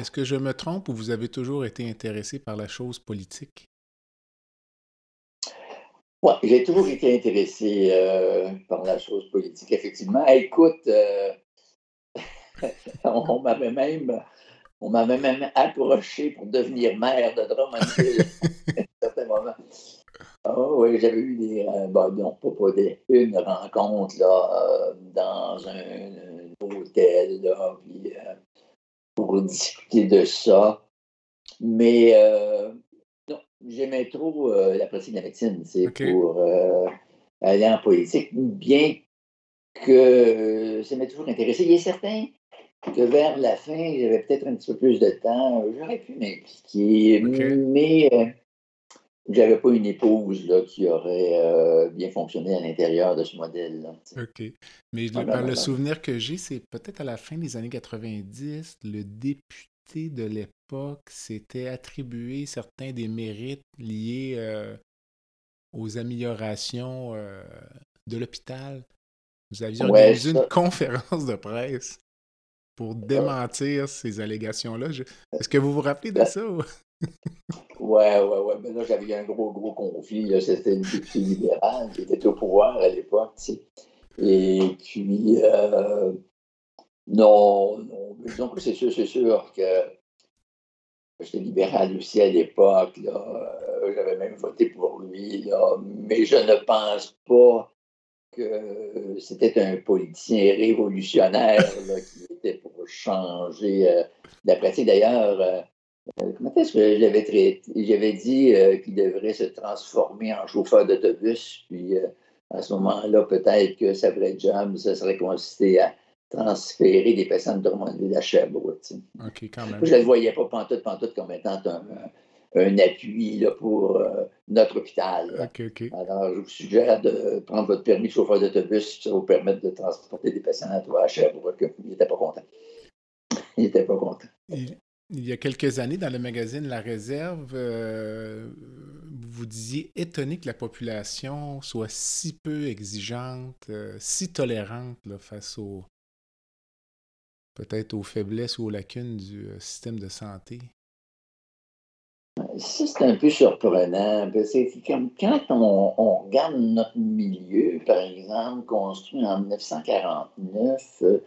est-ce que je me trompe ou vous avez toujours été intéressé par la chose politique? Oui, j'ai toujours été intéressé euh, par la chose politique, effectivement. Écoute, euh, on m'avait même, on m'avait même approché pour devenir maire de Drummondville à un certain moment. Oh, oui, j'avais eu des, bon, non, pas, des, une rencontre là, dans un, hôtel, là, puis, euh, pour discuter de ça. Mais euh, non, j'aimais trop euh, la pratique de la médecine, c'est pour aller en politique, bien que ça m'a toujours intéressé. Il est certain que vers la fin, j'avais peut-être un petit peu plus de temps, j'aurais pu m'impliquer, mais j'avais pas une épouse là, qui aurait euh, bien fonctionné à l'intérieur de ce modèle-là. OK. Mais le souvenir que j'ai, c'est peut-être à la fin des années 90, le député de l'époque s'était attribué certains des mérites liés euh, aux améliorations euh, de l'hôpital. Vous aviez organisé une conférence de presse pour démentir ces allégations-là. Est-ce que vous vous rappelez de ça? Ouais, ouais, ouais. Mais là, j'avais un gros, gros conflit. C'était une députée libérale qui était au pouvoir à l'époque. Tu sais. Et puis, euh, non, non. Donc, c'est sûr, c'est sûr que j'étais libéral aussi à l'époque. Euh, j'avais même voté pour lui. Mais je ne pense pas que c'était un politicien révolutionnaire qui était pour changer euh, la pratique. D'ailleurs, euh, comment est-ce que j'avais traité? J'avais dit euh, qu'il devrait se transformer en chauffeur d'autobus, puis euh, à ce moment-là, peut-être que sa vraie job, ça serait consisté à transférer des patients de Drummondville à Sherbrooke. OK, quand même. Je ne le voyais pas pantoute, pantoute comme étant un, un appui là, pour notre hôpital. Alors, je vous suggère de prendre votre permis de chauffeur d'autobus, ça vous permettre de transporter des patients à, toi, à Sherbrooke. Il n'était pas content. Il n'était pas content. Il y a quelques années, dans le magazine La Réserve, euh, vous disiez étonné que la population soit si peu exigeante, euh, si tolérante face aux peut-être aux faiblesses ou aux lacunes du euh, système de santé. ça, c'est un peu surprenant. C'est comme quand on, regarde notre milieu, par exemple, construit en 1949, euh,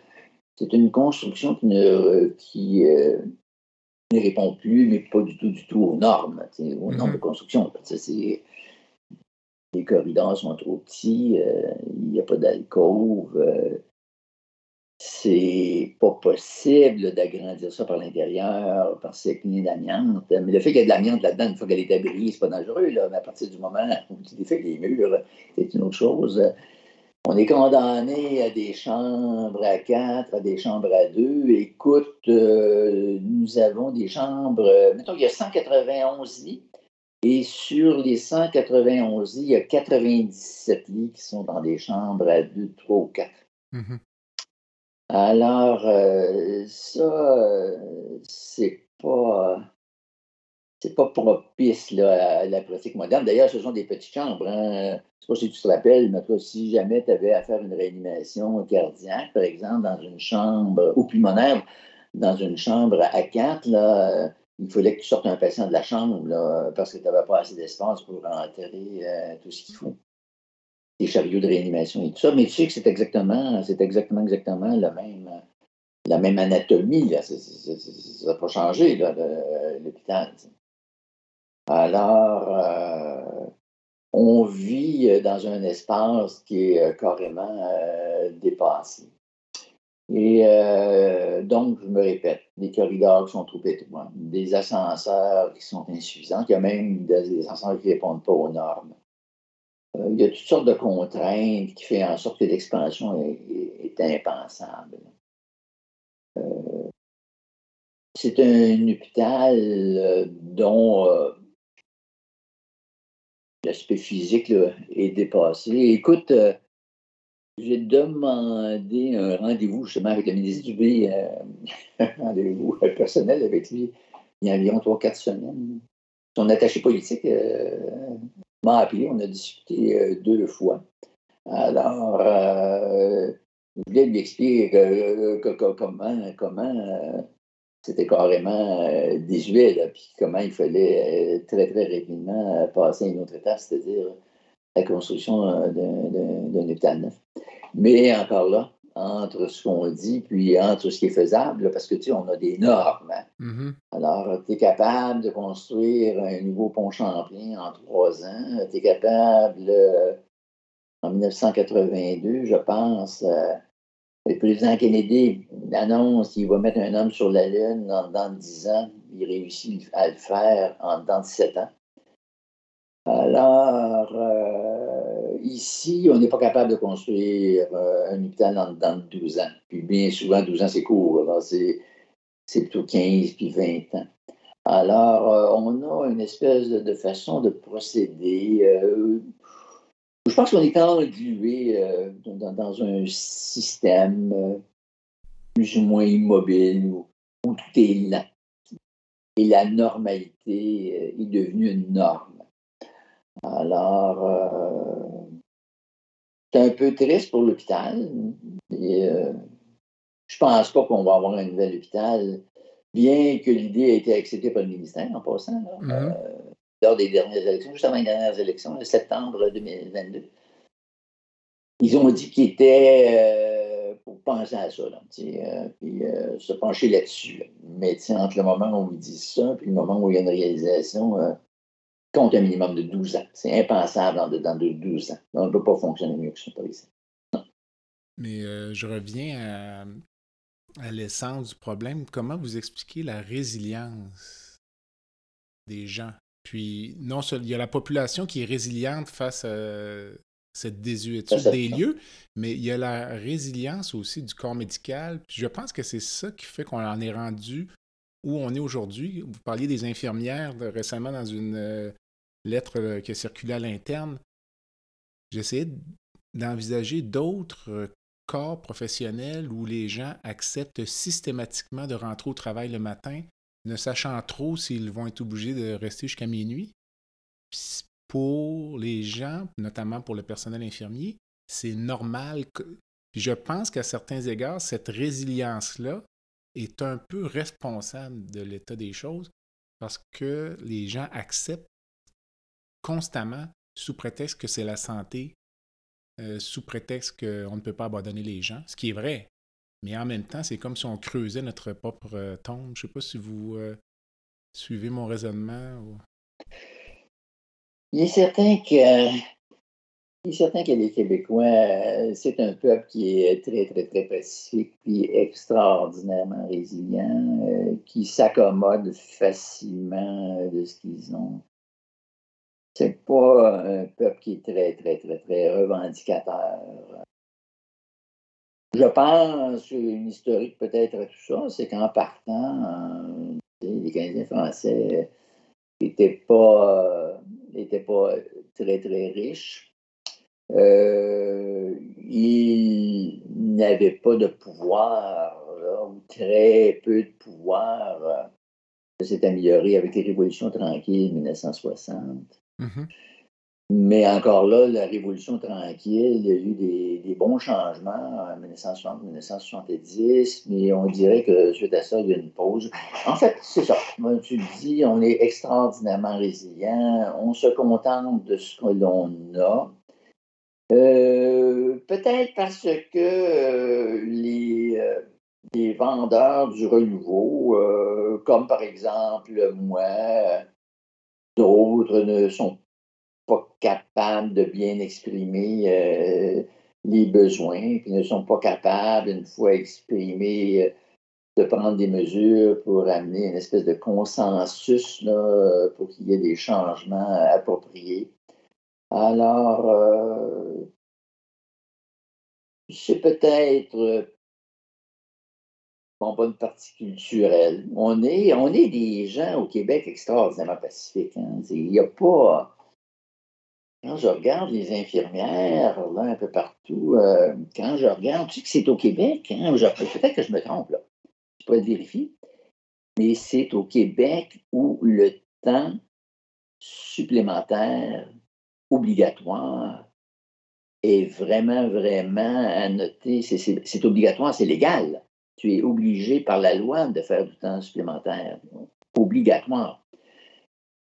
c'est une construction qui ne répond plus, mais pas du tout, du tout aux normes, aux normes de mm-hmm. construction. les corridors sont trop petits, il n'y a pas d'alcôve c'est pas possible d'agrandir ça par l'intérieur, c'est plein d'amiante. Mais le fait qu'il y ait de l'amiante là-dedans, une fois qu'elle est abri, c'est pas dangereux, là. Mais à partir du moment où tu défais les murs, c'est une autre chose. On est condamné à des chambres à quatre, à des chambres à deux. Écoute, euh, nous avons des chambres, mettons qu'il y a 191 lits, et sur les 191 lits, il y a 97 lits qui sont dans des chambres à deux, trois ou quatre. Mm-hmm. Alors, euh, ça, c'est pas, c'est pas propice là, à la pratique moderne. D'ailleurs, ce sont des petites chambres. Hein. Je sais pas si tu te rappelles, mais toi, si jamais tu avais à faire une réanimation cardiaque, par exemple, dans une chambre, ou pulmonaire, dans une chambre à quatre, il fallait que tu sortes un patient de la chambre là, parce que tu n'avais pas assez d'espace pour enterrer euh, tout ce qu'il faut des chariots de réanimation et tout ça, mais tu sais que c'est exactement, c'est exactement, exactement la même, la même anatomie. Là. ça n'a pas changé, l'hôpital. Alors, euh, on vit dans un espace qui est euh, carrément euh, dépassé. Et donc, je me répète, des corridors qui sont trop étroits, des ascenseurs qui sont insuffisants, il y a même des ascenseurs qui ne répondent pas aux normes. Euh, il y a toutes sortes de contraintes qui font en sorte que l'expansion est, impensable. Euh, c'est un hôpital euh, dont l'aspect physique est dépassé. Écoute, j'ai demandé un rendez-vous justement avec le ministre Dubé, un rendez-vous personnel avec lui il y a environ 3-4 semaines. Son attaché politique m'a appelé, on a discuté euh, deux fois. Alors, euh, je voulais lui expliquer euh, comment c'était carrément désuet, puis comment il fallait très, très rapidement passer à une autre étape, c'est-à-dire la construction d'un hôpital neuf. Mais encore là, entre ce qu'on dit puis entre ce qui est faisable, parce que tu sais, on a des normes. Hein. Mm-hmm. Alors, tu es capable de construire un nouveau pont Champlain en trois ans. Tu es capable, euh, en 1982, je pense, euh, le président Kennedy annonce qu'il va mettre un homme sur la Lune dans, dans 10 ans. Il réussit à le faire en dans 17 ans. Alors, euh, ici, on n'est pas capable de construire euh, un hôpital dans, 12 ans. Puis bien souvent, 12 ans, c'est court. C'est, plutôt 15 puis 20 ans. Alors, euh, on a une espèce de, façon de procéder. Je pense qu'on est englué dans, dans, un système plus ou moins immobile où, où tout est lent. Et la normalité est devenue une norme. Alors, euh, c'est un peu triste pour l'hôpital. Et, euh, je pense pas qu'on va avoir un nouvel hôpital, bien que l'idée ait été acceptée par le ministère en passant, mm-hmm. euh, lors des dernières élections, juste avant les dernières élections, en septembre 2022. Ils ont dit qu'ils étaient pour penser à ça, puis se pencher là-dessus. Mais entre le moment où ils disent ça et le moment où il y a une réalisation, compte un minimum de 12 ans. C'est impensable dans, dans 12 ans. On ne peut pas fonctionner mieux que ça par ici. Mais euh, je reviens à, l'essence du problème. Comment vous expliquez la résilience des gens? Puis, non il y a la population qui est résiliente face à cette désuétude des lieux, mais il y a la résilience aussi du corps médical. Puis je pense que c'est ça qui fait qu'on en est rendu où on est aujourd'hui. Vous parliez des infirmières récemment dans une euh, lettre euh, qui a circulé à l'interne, j'essayais d'envisager d'autres euh, corps professionnels où les gens acceptent systématiquement de rentrer au travail le matin, ne sachant trop s'ils vont être obligés de rester jusqu'à minuit. pour les gens, notamment pour le personnel infirmier, c'est normal. Je pense qu'à certains égards, cette résilience-là est un peu responsable de l'état des choses parce que les gens acceptent constamment, sous prétexte que c'est la santé, euh, sous prétexte qu'on ne peut pas abandonner les gens, ce qui est vrai. Mais en même temps, c'est comme si on creusait notre propre euh, tombe. Je ne sais pas si vous euh, suivez mon raisonnement. Il est certain que il est certain que les Québécois, c'est un peuple qui est très, très, très pacifique, puis extraordinairement résilient, qui s'accommode facilement de ce qu'ils ont. C'est pas un peuple qui est très, très, très, très revendicateur. Je pense, une historique peut-être à tout ça, c'est qu'en partant, les Canadiens français n'étaient pas, pas très, très riches. Euh, ils n'avaient pas de pouvoir, ou très peu de pouvoir. Ça s'est amélioré avec les révolutions tranquilles de 1960. Mm-hmm. Mais encore là, la Révolution tranquille, il y a eu des, bons changements en 1960-1970, mais on dirait que suite à ça, il y a une pause. En fait, c'est ça. Tu le dis, on est extraordinairement résilient, on se contente de ce que l'on a. Euh, peut-être parce que euh, les, euh, les, vendeurs du renouveau, comme par exemple moi, d'autres ne sont capables de bien exprimer euh, les besoins, puis ne sont pas capables, une fois exprimés, euh, de prendre des mesures pour amener une espèce de consensus pour qu'il y ait des changements appropriés. Alors, euh, c'est peut-être pas une partie culturelle. On est, on est des gens au Québec extraordinairement pacifiques. Hein. Il n'y a pas. Quand je regarde les infirmières, là, un peu partout, euh, quand je regarde, tu sais que c'est au Québec, hein, peut-être que je me trompe, là. Je peux vérifier, mais c'est au Québec où le temps supplémentaire obligatoire est vraiment, vraiment à noter. C'est obligatoire, c'est légal tu es obligé par la loi de faire du temps supplémentaire. Obligatoire.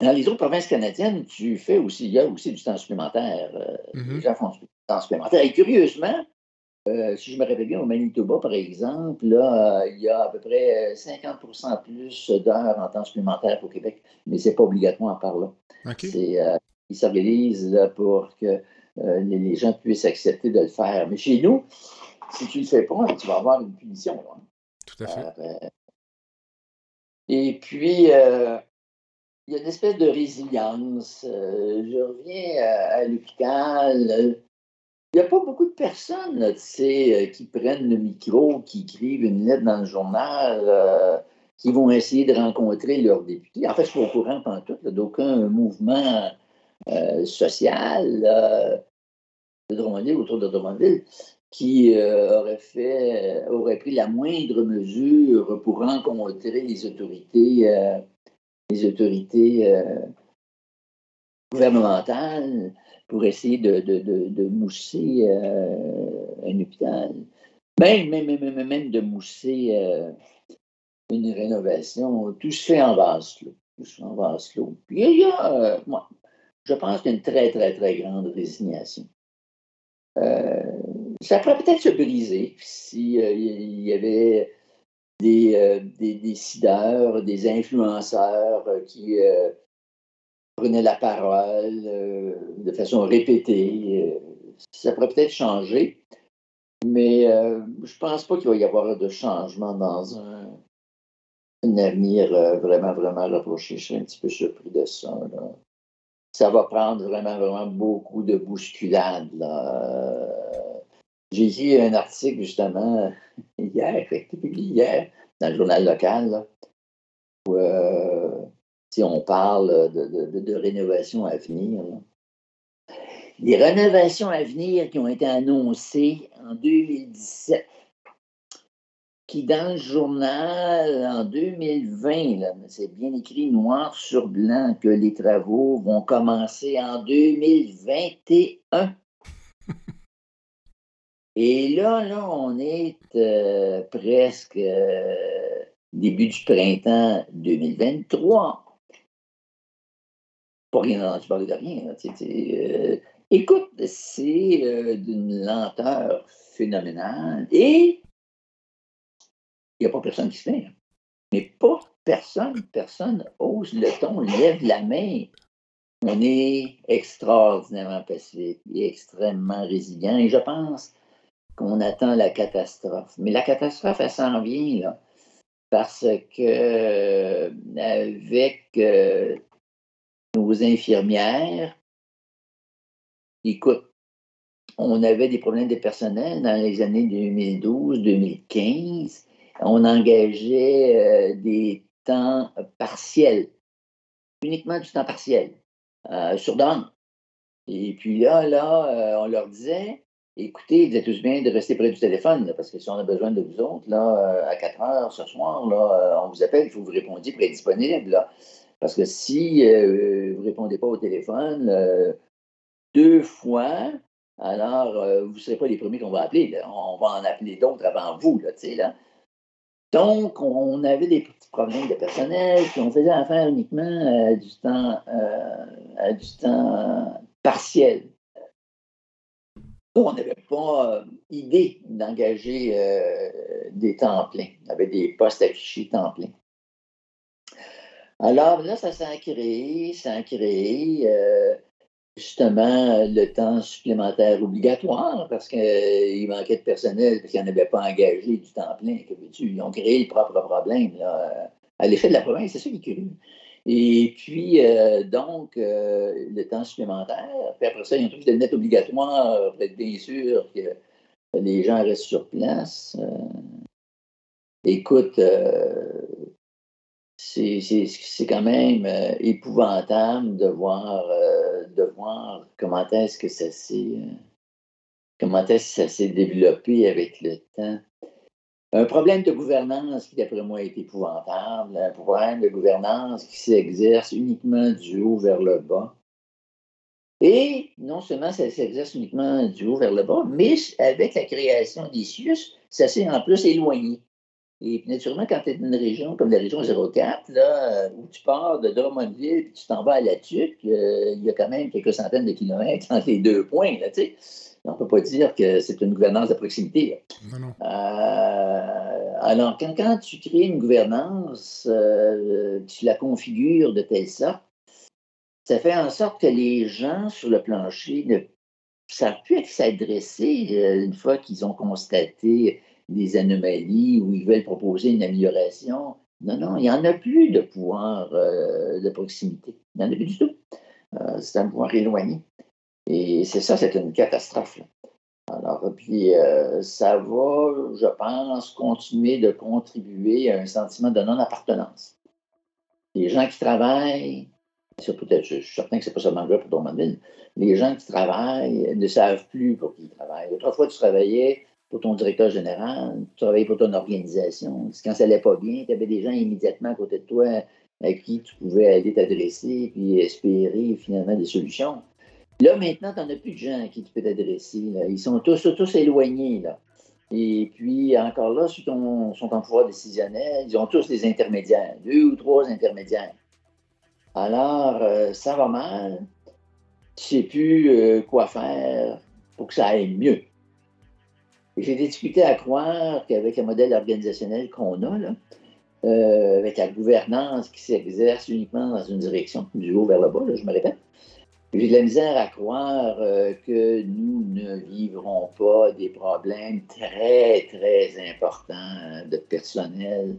Dans les autres provinces canadiennes, tu fais aussi, il y a aussi du temps supplémentaire. Euh, mm-hmm. Les gens font du temps supplémentaire. Et curieusement, euh, si je me rappelle bien, au Manitoba, par exemple, là, il y a à peu près 50% plus d'heures en temps supplémentaire au Québec, mais ce n'est pas obligatoire par là. Euh, ils s'organisent pour que les gens puissent accepter de le faire. Mais chez nous, si tu ne le fais pas, tu vas avoir une punition. Tout à fait. Euh, et puis, euh, il y a une espèce de résilience. Euh, je reviens à, l'hôpital. Il n'y a pas beaucoup de personnes qui prennent le micro, qui écrivent une lettre dans le journal, qui vont essayer de rencontrer leurs députés. En fait, je suis au courant tout d'aucun mouvement social de Drummondville, autour de Drummondville qui euh, aurait fait, euh, aurait pris la moindre mesure pour rencontrer les autorités, euh, les autorités gouvernementales pour essayer de, de, de, mousser un hôpital, même, même, même, même de mousser une rénovation. Tout se fait en vase clos. Tout se fait en. Puis il y a, moi, je pense qu'il y a une très, très, très grande résignation. Euh, ça pourrait peut-être se briser s'il euh, y avait des, euh, des, décideurs, des influenceurs euh, qui prenaient la parole de façon répétée. ça pourrait peut-être changer, mais je pense pas qu'il va y avoir de changement dans un, avenir vraiment, vraiment rapproché. Je suis un petit peu surpris de ça. Ça va prendre vraiment, vraiment beaucoup de bousculades. Là j'ai lu un article justement hier, publié hier, dans le journal local, où euh, si on parle de, rénovation à venir. Les rénovations à venir qui ont été annoncées en 2017, qui dans le journal en 2020, c'est bien écrit noir sur blanc que les travaux vont commencer en 2021. Et là, là, on est euh, presque euh, début du printemps 2023. pas rien entendu parler de rien. Euh, écoute, c'est d'une lenteur phénoménale et il n'y a pas personne qui se fait. Mais pas personne, personne ose le ton, lève la main. On est extraordinairement pacifique et extrêmement résilient. Et je pense qu'on attend la catastrophe. Mais la catastrophe, elle s'en vient, là. Parce que avec euh, nos infirmières, écoute, on avait des problèmes de personnel dans les années 2012-2015. On engageait euh, des temps partiels, uniquement du temps partiel, euh, sur. Et puis là, là, on leur disait, écoutez, vous êtes tous bien de rester près du téléphone, parce que si on a besoin de vous autres, là, à 4 heures ce soir, là, on vous appelle, il faut que vous répondiez pour être disponible. Parce que si euh, vous ne répondez pas au téléphone euh, deux fois, alors euh, vous ne serez pas les premiers qu'on va appeler. On va en appeler d'autres avant vous. Là, là. Donc, on avait des petits problèmes de personnel, puis on faisait affaire uniquement du temps, à du temps partiel. On n'avait pas idée d'engager des temps pleins. On avait des postes affichés temps plein. Alors là, ça s'est créé, ça créé euh, justement le temps supplémentaire obligatoire parce qu'il euh, manquait de personnel, parce qu'ils n'en avaient pas engagé du temps plein. Ils ont créé le propre problème là, à l'effet de la province, c'est ça qui est curieux. Et puis, euh, donc, le temps supplémentaire, puis après ça, ils ont trouvé que c'était net obligatoire, pour être bien sûr que les gens restent sur place. écoute, c'est quand même euh, épouvantable de voir, euh, de voir comment est-ce que ça s'est euh, comment est-ce que ça s'est développé avec le temps. Un problème de gouvernance qui, d'après moi, est épouvantable. Un problème de gouvernance qui s'exerce uniquement du haut vers le bas. Et non seulement ça s'exerce uniquement du haut vers le bas, mais avec la création des CIUS, ça s'est en plus éloigné. Et naturellement, quand tu es dans une région comme la région 04, là, euh, où tu pars de Drummondville et tu t'en vas à La Tuque, euh, il y a quand même quelques centaines de kilomètres entre les deux points. Là, on ne peut pas dire que c'est une gouvernance de proximité. Non, non. Euh, alors, quand, tu crées une gouvernance, tu la configures de telle sorte, ça fait en sorte que les gens sur le plancher ne savent plus s'adresser une fois qu'ils ont constaté des anomalies ou ils veulent proposer une amélioration. Non, non, il n'y en a plus de pouvoir euh, de proximité. Il n'y en a plus du tout. Euh, c'est un pouvoir éloigné. Et c'est ça, c'est une catastrophe. Puis, euh, ça va, je pense, continuer de contribuer à un sentiment de non-appartenance. Les gens qui travaillent, je, suis certain que ce n'est pas seulement vrai pour Drummondville, les gens qui travaillent ne savent plus pour qui ils travaillent. Autrefois, tu travaillais pour ton directeur général, tu travaillais pour ton organisation. Quand ça n'allait pas bien, tu avais des gens immédiatement à côté de toi à qui tu pouvais aller t'adresser puis espérer finalement des solutions. Là, maintenant, tu n'en as plus de gens à qui tu peux t'adresser. Ils sont tous, tous éloignés. Là. Et puis, encore là, ceux qui sont en pouvoir décisionnel, ils ont tous des intermédiaires, deux ou trois intermédiaires. Alors, euh, ça va mal. Tu ne sais plus euh, quoi faire pour que ça aille mieux. J'ai difficultés à croire qu'avec le modèle organisationnel qu'on a, là, euh, avec la gouvernance qui s'exerce uniquement dans une direction, du haut vers le bas, je me répète, j'ai de la misère à croire euh, que nous ne vivrons pas des problèmes très, très importants de personnel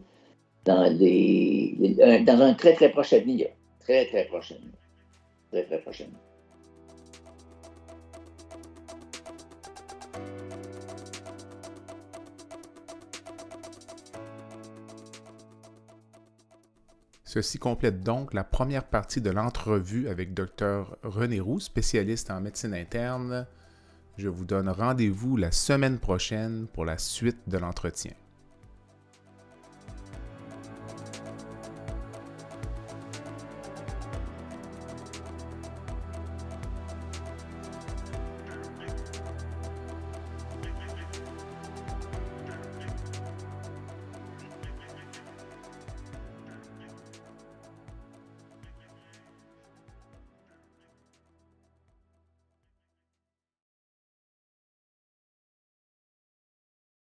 dans, un très, très proche avenir. Très, très proche avenir. Très, très proche Ceci complète donc la première partie de l'entrevue avec Dr René Roux, spécialiste en médecine interne. Je vous donne rendez-vous la semaine prochaine pour la suite de l'entretien.